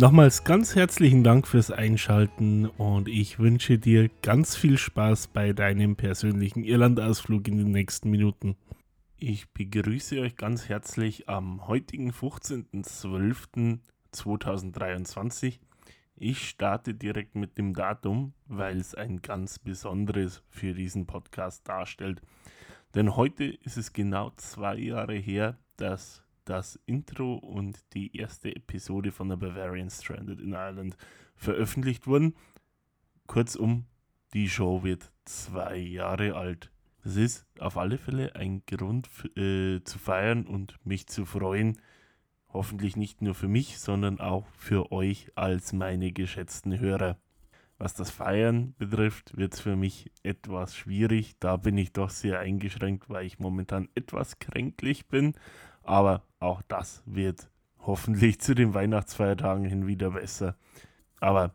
Nochmals ganz herzlichen Dank fürs Einschalten und ich wünsche dir ganz viel Spaß bei deinem persönlichen Irlandausflug in den nächsten Minuten. Ich begrüße euch ganz herzlich am heutigen 15.12.2023. Ich starte direkt mit dem Datum, weil es ein ganz besonderes für diesen Podcast darstellt. Denn heute ist es genau zwei Jahre her, dass das Intro und die erste Episode von der Bavarian Stranded in Ireland veröffentlicht wurden. Kurzum, die Show wird zwei Jahre alt. Das ist auf alle Fälle ein Grund äh, zu feiern und mich zu freuen. Hoffentlich nicht nur für mich, sondern auch für euch als meine geschätzten Hörer. Was das Feiern betrifft, wird es für mich etwas schwierig. Da bin ich doch sehr eingeschränkt, weil ich momentan etwas kränklich bin. Aber auch das wird hoffentlich zu den Weihnachtsfeiertagen hin wieder besser. Aber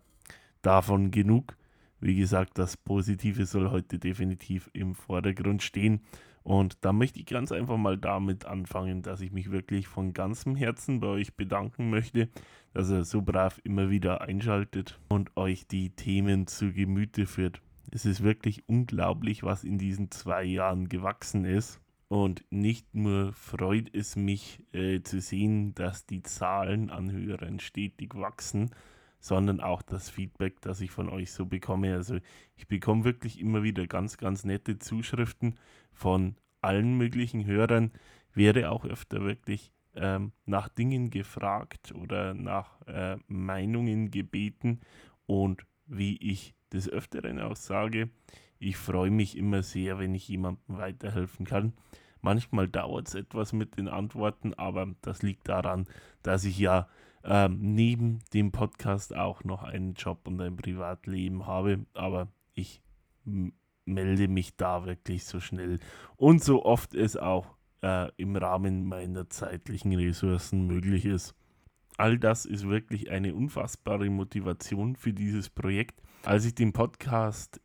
davon genug. Wie gesagt, das Positive soll heute definitiv im Vordergrund stehen. Und da möchte ich ganz einfach mal damit anfangen, dass ich mich wirklich von ganzem Herzen bei euch bedanken möchte, dass ihr so brav immer wieder einschaltet und euch die Themen zu Gemüte führt. Es ist wirklich unglaublich, was in diesen zwei Jahren gewachsen ist. Und nicht nur freut es mich äh, zu sehen, dass die Zahlen an Hörern stetig wachsen, sondern auch das Feedback, das ich von euch so bekomme. Also ich bekomme wirklich immer wieder ganz, ganz nette Zuschriften von allen möglichen Hörern. Werde auch öfter wirklich ähm, nach Dingen gefragt oder nach äh, Meinungen gebeten. Und wie ich des Öfteren auch sage, ich freue mich immer sehr, wenn ich jemandem weiterhelfen kann. Manchmal dauert es etwas mit den Antworten, aber das liegt daran, dass ich ja ähm, neben dem Podcast auch noch einen Job und ein Privatleben habe. Aber ich melde mich da wirklich so schnell und so oft es auch äh, im Rahmen meiner zeitlichen Ressourcen möglich ist. All das ist wirklich eine unfassbare Motivation für dieses Projekt. Als ich den Podcast äh,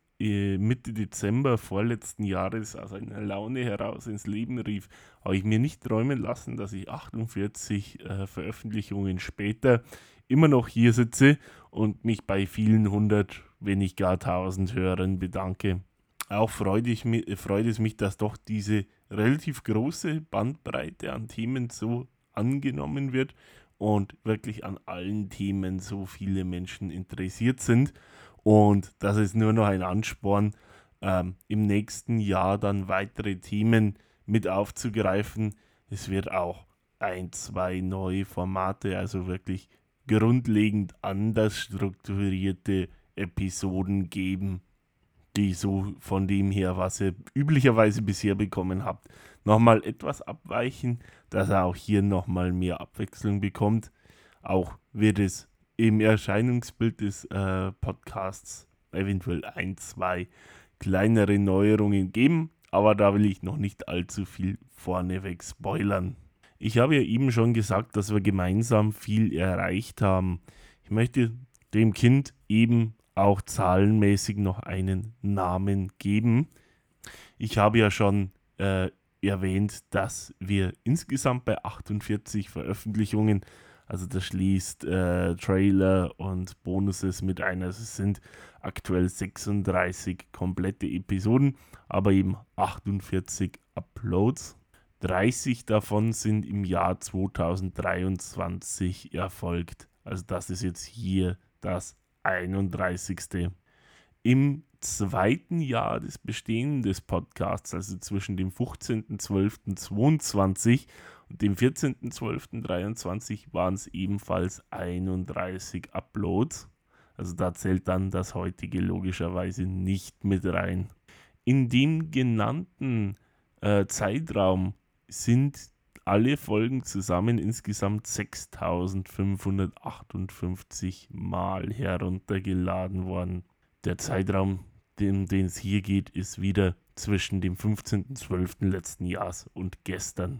Mitte Dezember vorletzten Jahres aus einer Laune heraus ins Leben rief, habe ich mir nicht träumen lassen, dass ich 48 äh, Veröffentlichungen später immer noch hier sitze und mich bei vielen hundert, wenn nicht gar tausend Hörern bedanke. Auch freut, ich, freut es mich, dass doch diese relativ große Bandbreite an Themen so angenommen wird und wirklich an allen Themen so viele Menschen interessiert sind. Und das ist nur noch ein Ansporn, ähm, im nächsten Jahr dann weitere Themen mit aufzugreifen. Es wird auch ein, zwei neue Formate, also wirklich grundlegend anders strukturierte Episoden geben, die so von dem her, was ihr üblicherweise bisher bekommen habt, nochmal etwas abweichen, dass er auch hier nochmal mehr Abwechslung bekommt. Auch wird es im Erscheinungsbild des äh, Podcasts eventuell ein, zwei kleinere Neuerungen geben, aber da will ich noch nicht allzu viel vorneweg spoilern. Ich habe ja eben schon gesagt, dass wir gemeinsam viel erreicht haben. Ich möchte dem Kind eben auch zahlenmäßig noch einen Namen geben. Ich habe ja schon äh, erwähnt, dass wir insgesamt bei 48 Veröffentlichungen also das schließt äh, Trailer und Bonuses mit ein. Also es sind aktuell 36 komplette Episoden, aber eben 48 Uploads. 30 davon sind im Jahr 2023 erfolgt. Also das ist jetzt hier das 31. Im zweiten Jahr des Bestehens des Podcasts, also zwischen dem 15.12.22 und dem 14.12.23 waren es ebenfalls 31 Uploads. Also da zählt dann das heutige logischerweise nicht mit rein. In dem genannten äh, Zeitraum sind alle Folgen zusammen insgesamt 6558 Mal heruntergeladen worden. Der Zeitraum um den es hier geht, ist wieder zwischen dem 15.12. letzten Jahres und gestern.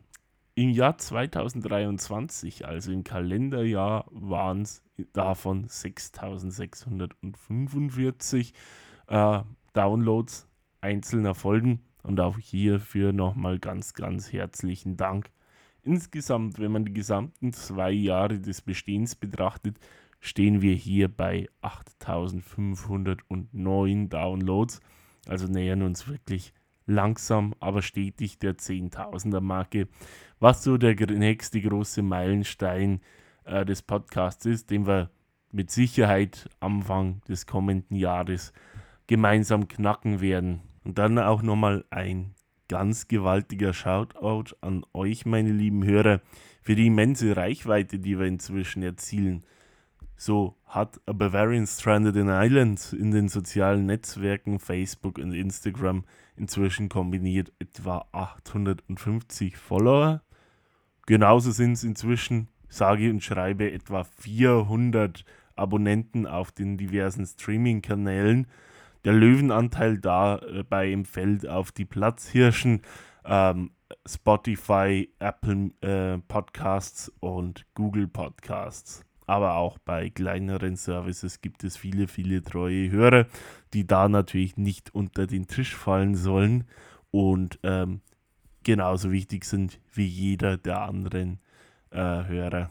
Im Jahr 2023, also im Kalenderjahr, waren es davon 6645 äh, Downloads einzelner Folgen. Und auch hierfür nochmal ganz, ganz herzlichen Dank. Insgesamt, wenn man die gesamten zwei Jahre des Bestehens betrachtet, stehen wir hier bei 8509 Downloads. Also nähern uns wirklich langsam, aber stetig der 10.000er Marke, was so der nächste große Meilenstein äh, des Podcasts ist, den wir mit Sicherheit Anfang des kommenden Jahres gemeinsam knacken werden. Und dann auch nochmal ein ganz gewaltiger Shoutout an euch, meine lieben Hörer, für die immense Reichweite, die wir inzwischen erzielen. So hat A Bavarian Stranded in Ireland in den sozialen Netzwerken Facebook und Instagram inzwischen kombiniert etwa 850 Follower. Genauso sind es inzwischen, sage und schreibe, etwa 400 Abonnenten auf den diversen Streaming-Kanälen. Der Löwenanteil dabei äh, im Feld auf die Platzhirschen, ähm, Spotify, Apple äh, Podcasts und Google Podcasts. Aber auch bei kleineren Services gibt es viele, viele treue Hörer, die da natürlich nicht unter den Tisch fallen sollen und ähm, genauso wichtig sind wie jeder der anderen äh, Hörer.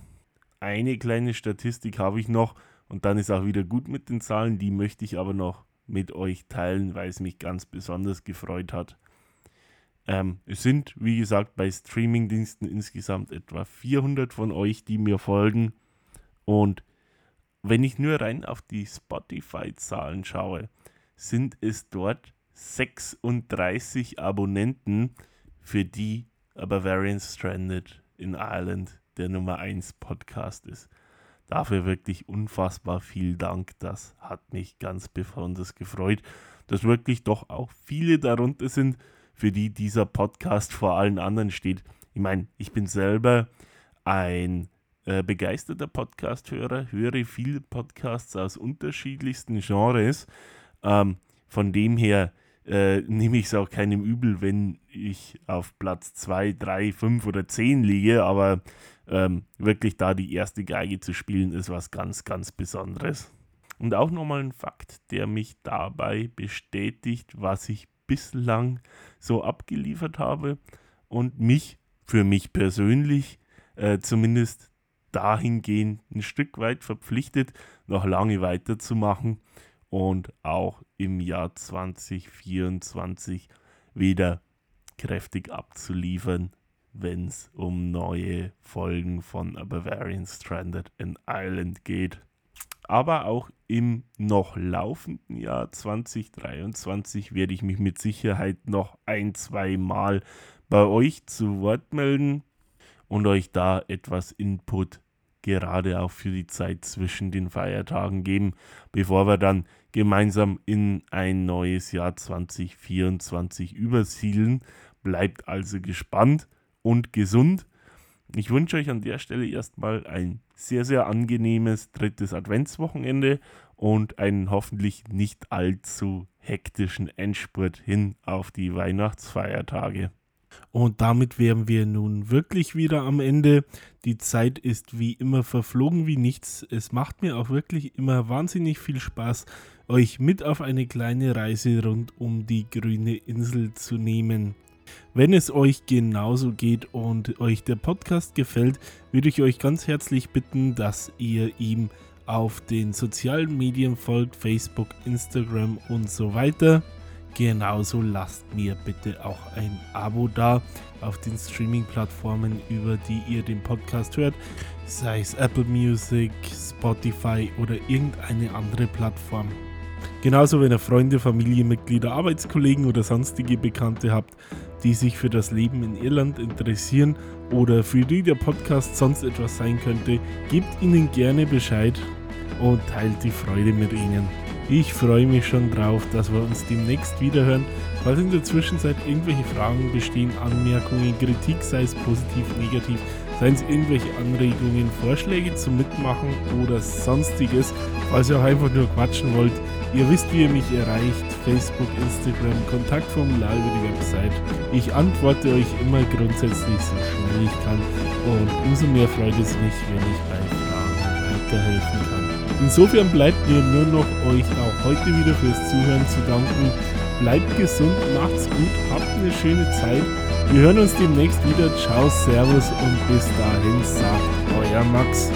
Eine kleine Statistik habe ich noch und dann ist auch wieder gut mit den Zahlen, die möchte ich aber noch mit euch teilen, weil es mich ganz besonders gefreut hat. Ähm, es sind, wie gesagt, bei Streamingdiensten insgesamt etwa 400 von euch, die mir folgen. Und wenn ich nur rein auf die Spotify-Zahlen schaue, sind es dort 36 Abonnenten, für die Bavarian Stranded in Ireland der Nummer 1 Podcast ist. Dafür wirklich unfassbar viel Dank. Das hat mich ganz besonders gefreut, dass wirklich doch auch viele darunter sind, für die dieser Podcast vor allen anderen steht. Ich meine, ich bin selber ein äh, begeisterter Podcast-Hörer, höre viele Podcasts aus unterschiedlichsten Genres. Ähm, von dem her äh, nehme ich es auch keinem übel, wenn ich auf Platz 2, 3, 5 oder 10 liege, aber ähm, wirklich da die erste Geige zu spielen, ist was ganz, ganz Besonderes. Und auch nochmal ein Fakt, der mich dabei bestätigt, was ich bislang so abgeliefert habe und mich für mich persönlich äh, zumindest dahingehend ein Stück weit verpflichtet, noch lange weiterzumachen und auch im Jahr 2024 wieder kräftig abzuliefern, wenn es um neue Folgen von A Bavarian Stranded in Ireland geht. Aber auch im noch laufenden Jahr 2023 werde ich mich mit Sicherheit noch ein, zwei Mal bei euch zu Wort melden und euch da etwas Input gerade auch für die Zeit zwischen den Feiertagen geben, bevor wir dann gemeinsam in ein neues Jahr 2024 übersiedeln. Bleibt also gespannt und gesund. Ich wünsche euch an der Stelle erstmal ein sehr, sehr angenehmes drittes Adventswochenende und einen hoffentlich nicht allzu hektischen Endspurt hin auf die Weihnachtsfeiertage. Und damit wären wir nun wirklich wieder am Ende. Die Zeit ist wie immer verflogen wie nichts. Es macht mir auch wirklich immer wahnsinnig viel Spaß, euch mit auf eine kleine Reise rund um die grüne Insel zu nehmen. Wenn es euch genauso geht und euch der Podcast gefällt, würde ich euch ganz herzlich bitten, dass ihr ihm auf den sozialen Medien folgt, Facebook, Instagram und so weiter. Genauso lasst mir bitte auch ein Abo da auf den Streaming-Plattformen, über die ihr den Podcast hört, sei es Apple Music, Spotify oder irgendeine andere Plattform. Genauso, wenn ihr Freunde, Familienmitglieder, Arbeitskollegen oder sonstige Bekannte habt, die sich für das Leben in Irland interessieren oder für die der Podcast sonst etwas sein könnte, gebt ihnen gerne Bescheid und teilt die Freude mit ihnen. Ich freue mich schon drauf, dass wir uns demnächst wiederhören. Falls in der Zwischenzeit irgendwelche Fragen bestehen, Anmerkungen, Kritik, sei es positiv, negativ, seien es irgendwelche Anregungen, Vorschläge zum Mitmachen oder sonstiges, falls ihr auch einfach nur quatschen wollt, Ihr wisst, wie ihr mich erreicht. Facebook, Instagram, Kontaktformular über die Website. Ich antworte euch immer grundsätzlich so schnell ich kann. Und umso mehr freut es mich, wenn ich bei Fragen weiterhelfen kann. Insofern bleibt mir nur noch euch auch heute wieder fürs Zuhören zu danken. Bleibt gesund, macht's gut, habt eine schöne Zeit. Wir hören uns demnächst wieder. Ciao, Servus und bis dahin sagt euer Max.